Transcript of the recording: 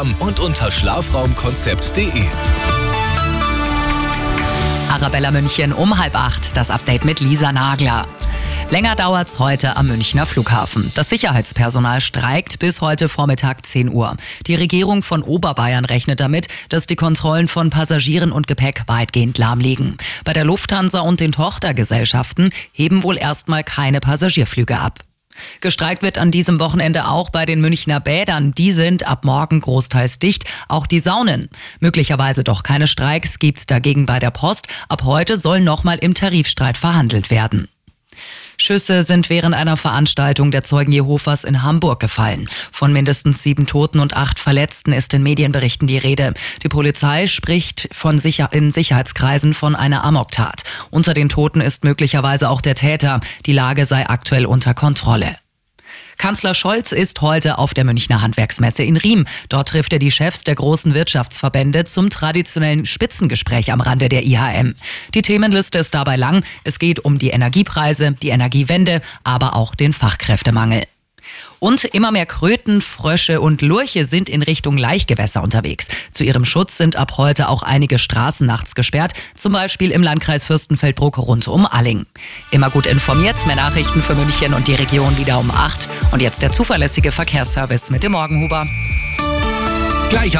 Instagram und unter schlafraumkonzept.de. Arabella München um halb acht. Das Update mit Lisa Nagler. Länger dauert's heute am Münchner Flughafen. Das Sicherheitspersonal streikt bis heute Vormittag 10 Uhr. Die Regierung von Oberbayern rechnet damit, dass die Kontrollen von Passagieren und Gepäck weitgehend lahmlegen. Bei der Lufthansa und den Tochtergesellschaften heben wohl erstmal keine Passagierflüge ab. Gestreikt wird an diesem Wochenende auch bei den Münchner Bädern. Die sind ab morgen großteils dicht, auch die Saunen. Möglicherweise doch keine Streiks gibt's dagegen bei der Post. Ab heute soll nochmal im Tarifstreit verhandelt werden. Schüsse sind während einer Veranstaltung der Zeugen Jehovas in Hamburg gefallen. Von mindestens sieben Toten und acht Verletzten ist in Medienberichten die Rede. Die Polizei spricht von sicher in Sicherheitskreisen von einer Amoktat. Unter den Toten ist möglicherweise auch der Täter. Die Lage sei aktuell unter Kontrolle. Kanzler Scholz ist heute auf der Münchner Handwerksmesse in Riem. Dort trifft er die Chefs der großen Wirtschaftsverbände zum traditionellen Spitzengespräch am Rande der IHM. Die Themenliste ist dabei lang. Es geht um die Energiepreise, die Energiewende, aber auch den Fachkräftemangel. Und immer mehr Kröten, Frösche und Lurche sind in Richtung Laichgewässer unterwegs. Zu ihrem Schutz sind ab heute auch einige Straßen nachts gesperrt, zum Beispiel im Landkreis Fürstenfeldbruck rund um Alling. Immer gut informiert, mehr Nachrichten für München und die Region wieder um 8. Und jetzt der zuverlässige Verkehrsservice mit dem Morgenhuber. Gleich am